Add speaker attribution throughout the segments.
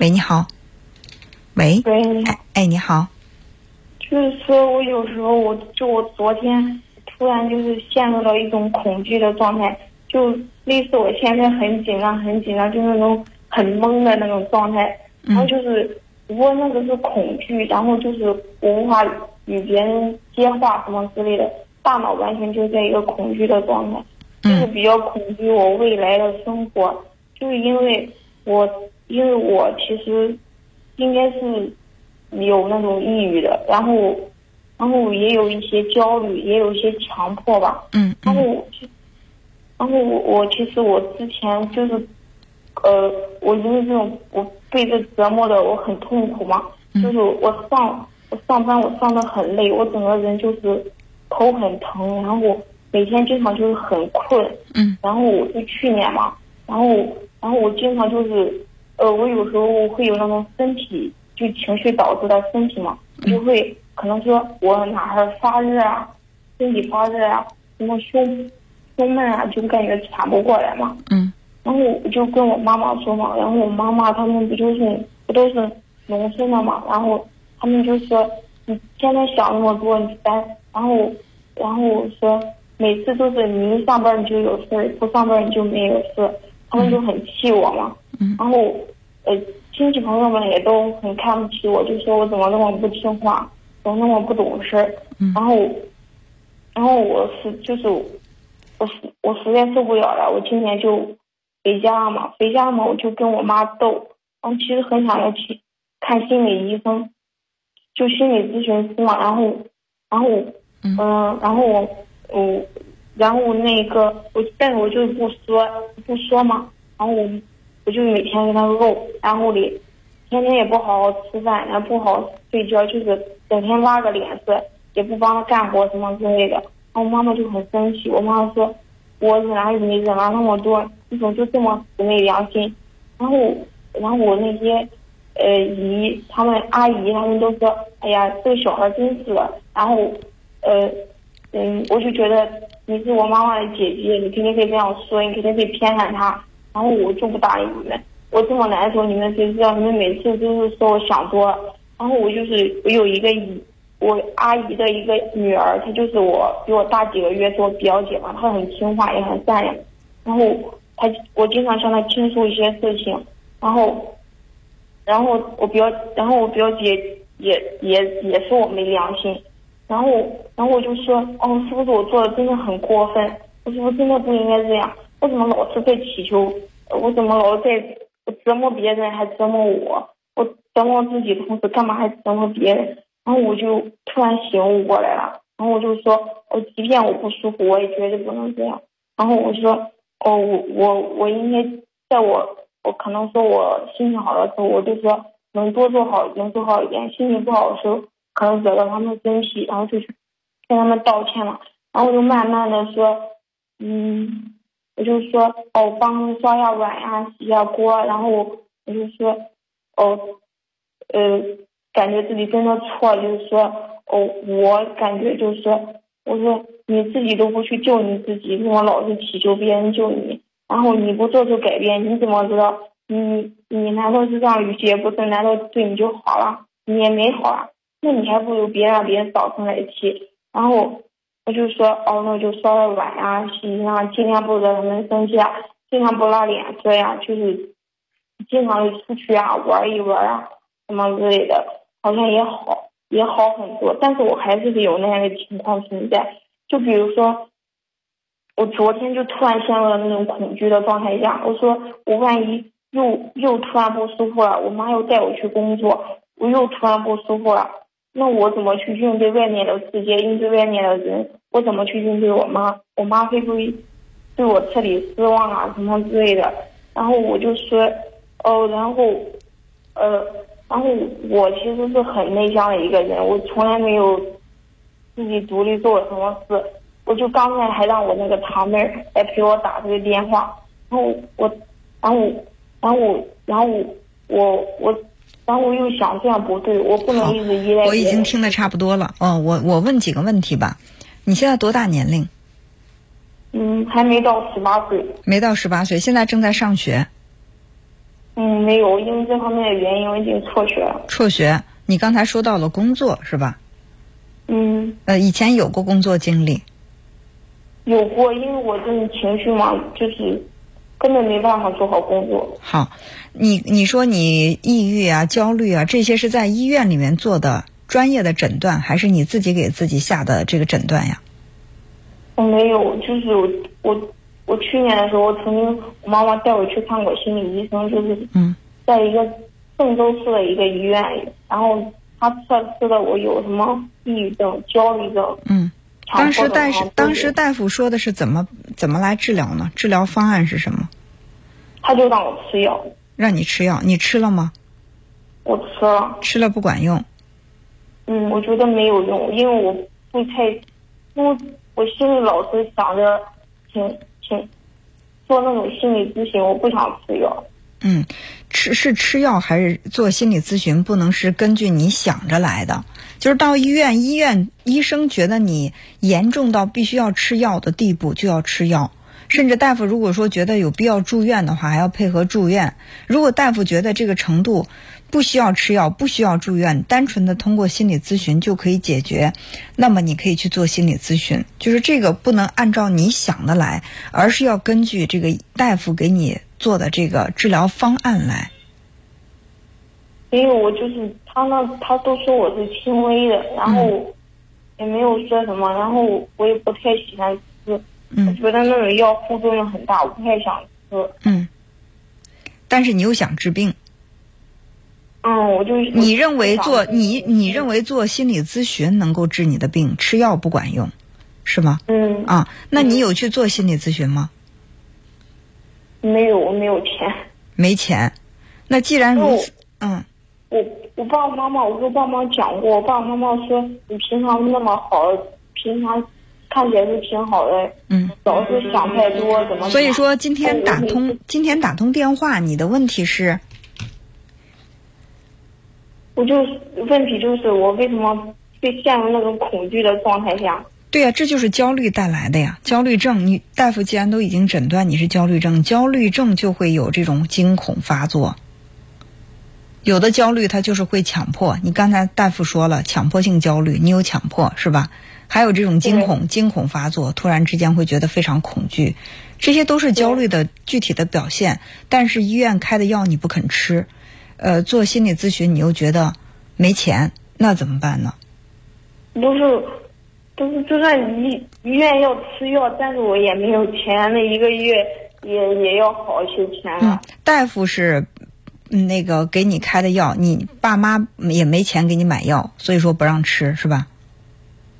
Speaker 1: 喂，你好。喂。
Speaker 2: 喂，你好。
Speaker 1: 哎，你好。
Speaker 2: 就是说我有时候，我就我昨天突然就是陷入了一种恐惧的状态，就类似我现在很紧张，很紧张，就是那种很懵的那种状态。然后就是我那个是恐惧，然后就是我无法与别人接话什么之类的，大脑完全就在一个恐惧的状态，就是比较恐惧我未来的生活，就是因为我因为我其实应该是。有那种抑郁的，然后，然后也有一些焦虑，也有一些强迫吧。
Speaker 1: 嗯。
Speaker 2: 然后，然后我我其实我之前就是，呃，我因为这种我被这折磨的我很痛苦嘛，就是我上我上班我上的很累，我整个人就是头很疼，然后每天经常就是很困。
Speaker 1: 嗯。
Speaker 2: 然后我是去年嘛，然后然后我经常就是，呃，我有时候会有那种身体。就情绪导致的身体嘛，就会可能说我哪儿发热啊，身体发热啊，什么胸胸闷啊，就感觉喘不过来嘛。
Speaker 1: 嗯。
Speaker 2: 然后我就跟我妈妈说嘛，然后我妈妈他们不就是不都是农村的嘛，然后他们就说你现在想那么多，你咱然后然后我说每次都是你一上班你就有事，不上班你就没有事，他们就很气我嘛。
Speaker 1: 嗯。
Speaker 2: 然后呃。亲戚朋友们也都很看不起我，就说我怎么那么不听话，怎么那么不懂事儿。然后，然后我是就是，我实我实在受不了了，我今年就回家了嘛，回家嘛，我就跟我妈斗。然后其实很想要去看心理医生，就心理咨询师嘛。然后，然后，嗯，然后我，我，然后那个我，但是我就不说不说嘛。然后我。我就每天跟他怄，然后里天天也不好好吃饭，然后不好好睡觉，就是整天拉个脸色，也不帮他干活什么之类的。然后我妈妈就很生气，我妈妈说：“我忍了你忍了那么多，你怎么就这么死没良心？”然后，然后我那些呃姨他们阿姨他们都说：“哎呀，这个小孩真是的。”然后，呃，嗯，我就觉得你是我妈妈的姐姐，你肯定可以这样说，你肯定可以偏袒她。然后我就不答应你们，我这么难受，你们谁知道？你们每次都是说我想多了。然后我就是我有一个姨，我阿姨的一个女儿，她就是我比我大几个月，做表姐嘛，她很听话，也很善良。然后她我经常向她倾诉一些事情，然后，然后我表，然后我表姐也也也说我没良心。然后，然后我就说，哦，是不是我做的真的很过分？我是不是真的不应该这样？我怎么老是在祈求？我怎么老是在折磨别人，还折磨我？我折磨自己同时，干嘛还折磨别人？然后我就突然醒悟过来了。然后我就说，我即便我不舒服，我也绝对不能这样。然后我说，哦，我我我应该在我我可能说我心情好的时候，我就说能多做好，能做好一点。心情不好的时候，可能惹到他们生气，然后就去跟他们道歉嘛。然后我就慢慢的说，嗯。我就说哦，帮刷下碗呀，洗下锅，然后我就说哦，呃，感觉自己真的错，就是说哦，我感觉就是说，我说你自己都不去救你自己，怎么老是祈求别人救你？然后你不做出改变，你怎么知道？你你难道是这样语气也不是？难道对你就好了？你也没好啊？那你还不如别让别人早生来气，然后。我就说，哦，那就刷个碗呀，洗衣裳，尽量不惹他们生气啊，尽量不拉脸色呀，就是经常出去啊，玩一玩啊，什么之类的，好像也好，也好很多。但是我还是有那样的情况存在。就比如说，我昨天就突然陷入了那种恐惧的状态下，我说我万一又又突然不舒服了，我妈又带我去工作，我又突然不舒服了，那我怎么去应对外面的世界，应对外面的人？我怎么去应对我妈？我妈会不会对我彻底失望啊？什么之类的？然后我就说，哦，然后，呃，然后我其实是很内向的一个人，我从来没有自己独立做过什么事。我就刚才还让我那个堂妹来陪我打这个电话，然后我，然后，然后，然后我我，然后我又想这样不对，我不能一直依赖。
Speaker 1: 我已经听的差不多了。哦，我我问几个问题吧。你现在多大年龄？
Speaker 2: 嗯，还没到十八岁。
Speaker 1: 没到十八岁，现在正在上学。
Speaker 2: 嗯。嗯，没有，因为这方面的原因，我已经辍学了。
Speaker 1: 辍学，你刚才说到了工作是吧？
Speaker 2: 嗯，
Speaker 1: 呃，以前有过工作经历，
Speaker 2: 有过，因为我这种情绪嘛，就是根本没办法做好工作。
Speaker 1: 好，你你说你抑郁啊、焦虑啊，这些是在医院里面做的专业的诊断，还是你自己给自己下的这个诊断呀？
Speaker 2: 我没有，就是我我我去年的时候，我曾经我妈妈带我去看过心理医生，就是
Speaker 1: 嗯
Speaker 2: 在一个郑州市的一个医院里，然后他测试的我有什么抑郁症、焦虑症。
Speaker 1: 嗯。当时大
Speaker 2: 迫症然后
Speaker 1: 夫当时大夫说的是怎么怎么来治疗呢？治疗方案是什么？
Speaker 2: 他就让我吃药，
Speaker 1: 让你吃药，你吃了吗？
Speaker 2: 我吃了，
Speaker 1: 吃了不管用。
Speaker 2: 嗯，我觉得没有用，因为我不太，因为我心里老是想着，请请做那种心理咨询，我不想吃药。
Speaker 1: 嗯，吃是吃药还是做心理咨询，不能是根据你想着来的。就是到医院，医院医生觉得你严重到必须要吃药的地步，就要吃药。甚至大夫如果说觉得有必要住院的话，还要配合住院。如果大夫觉得这个程度不需要吃药，不需要住院，单纯的通过心理咨询就可以解决，那么你可以去做心理咨询。就是这个不能按照你想的来，而是要根据这个大夫给你做的这个治疗方案来。
Speaker 2: 因为我就是他那他都说我是轻微的，然后也没有说什么，然后我也不太喜欢吃，我
Speaker 1: 嗯
Speaker 2: 觉得那种药副作用很大，我不太想吃。
Speaker 1: 嗯，但是你又想治病，
Speaker 2: 嗯，我就
Speaker 1: 你认为做你你认为做心理咨询能够治你的病，吃药不管用，是吗？
Speaker 2: 嗯
Speaker 1: 啊，那你有去做心理咨询吗？
Speaker 2: 没有我没有钱，
Speaker 1: 没钱。那既然如此，嗯
Speaker 2: 我我爸爸妈妈我跟爸妈讲过，我爸爸妈妈说你平常那么好，平常看起来是挺好的，
Speaker 1: 嗯。
Speaker 2: 老是想太多，怎么想？
Speaker 1: 所以说今天打
Speaker 2: 我
Speaker 1: 通今天打通电话，你的问题是
Speaker 2: 我就问题就是我为什么会陷入那种恐惧的状态下？
Speaker 1: 对呀、这就是焦虑带来的呀。焦虑症，你大夫既然都已经诊断你是焦虑症，焦虑症就会有这种惊恐发作。有的焦虑它就是会强迫，你刚才大夫说了，强迫性焦虑，你有强迫是吧？还有这种惊恐，惊恐发作，突然之间会觉得非常恐惧，这些都是焦虑的具体的表现。但是医院开的药你不肯吃，呃，做心理咨询你又觉得没钱，那怎么办呢？
Speaker 2: 都是都是就算医医院要吃药，但是我也没有钱，那一个月也也要好些钱
Speaker 1: 嗯。，大夫是嗯那个给你开的药，你爸妈也没钱给你买药，所以说不让吃是吧？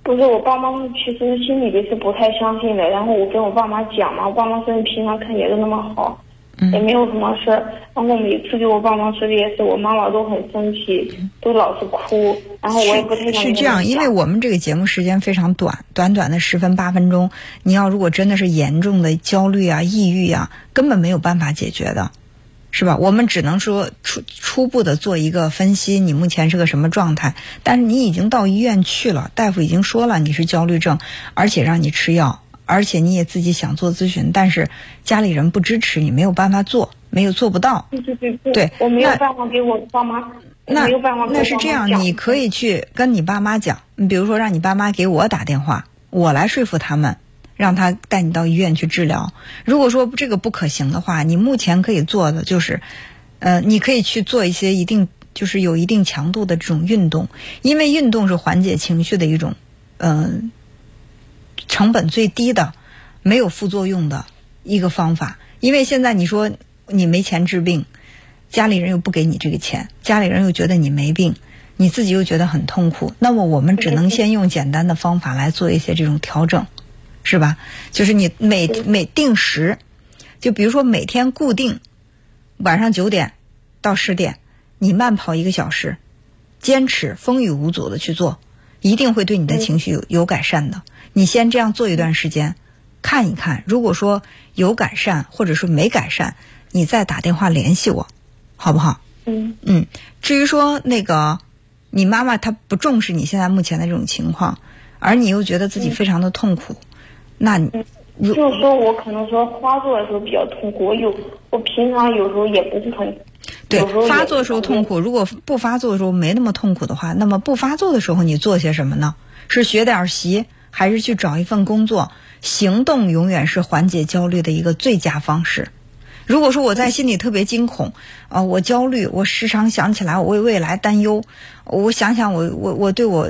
Speaker 2: 不是我爸妈其实心里边是不太相信的，然后我跟我爸妈讲嘛，我爸妈说你平常看起来都那么好，
Speaker 1: 嗯。
Speaker 2: 也没有什么事儿。然后每次给我爸妈说这些事，我妈妈都很生气，都老是哭，然后我也不太
Speaker 1: 是这样，因为我们这个节目时间非常短，短短的十分八分钟，你要如果真的是严重的焦虑啊、抑郁啊，根本没有办法解决的，是吧？我们只能说初初步的做一个分析，你目前是个什么状态，但是你已经到医院去了，大夫已经说了你是焦虑症，而且让你吃药，而且你也自己想做咨询，但是家里人不支持，你没有办法做，没有做不到。
Speaker 2: 对对对对，
Speaker 1: 对
Speaker 2: 我没有办法给我爸妈，
Speaker 1: 那
Speaker 2: 没有办法跟我
Speaker 1: 那是这样，你可以去跟你爸妈讲，你比如说让你爸妈给我打电话，我来说服他们，让他带你到医院去治疗。如果说这个不可行的话，你目前可以做的就是，呃，你可以去做一些一定就是有一定强度的这种运动，因为运动是缓解情绪的一种，嗯、成本最低的、没有副作用的一个方法。因为现在你说你没钱治病，家里人又不给你这个钱，家里人又觉得你没病，你自己又觉得很痛苦，那么我们只能先用简单的方法来做一些这种调整，是吧？就是你每每定时，就比如说每天固定晚上九点到十点，你慢跑一个小时，坚持风雨无阻的去做，一定会对你的情绪有有改善的。你先这样做一段时间，看一看，如果说有改善，或者说没改善，你再打电话联系我，好不好？
Speaker 2: 嗯
Speaker 1: 嗯，至于说那个你妈妈她不重视你现在目前的这种情况，而你又觉得自己非常的痛苦，那你如
Speaker 2: 就是说我可能说发作的时候比较痛苦，我有我平常有时候也不是很
Speaker 1: 对发作的时候痛苦，如果不发作的时候没那么痛苦的话，那么不发作的时候你做些什么呢？是学点习，还是去找一份工作？行动永远是缓解焦虑的一个最佳方式。如果说我在心里特别惊恐，啊、我焦虑，我时常想起来我为未来担忧，我想想我我我对我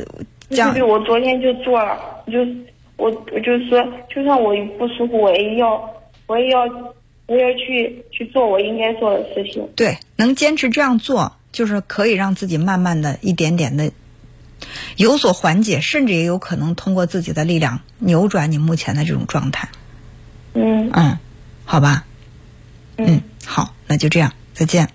Speaker 1: 这样
Speaker 2: 对，我昨天就做了，就我我就是说，就算我不舒服，我也要，我也要，我也要去去做我应该做的事情。
Speaker 1: 对，能坚持这样做，就是可以让自己慢慢的一点点的有所缓解，甚至也有可能通过自己的力量扭转你目前的这种状态。
Speaker 2: 嗯
Speaker 1: 嗯，好吧，
Speaker 2: 嗯
Speaker 1: 好，那就这样，再见。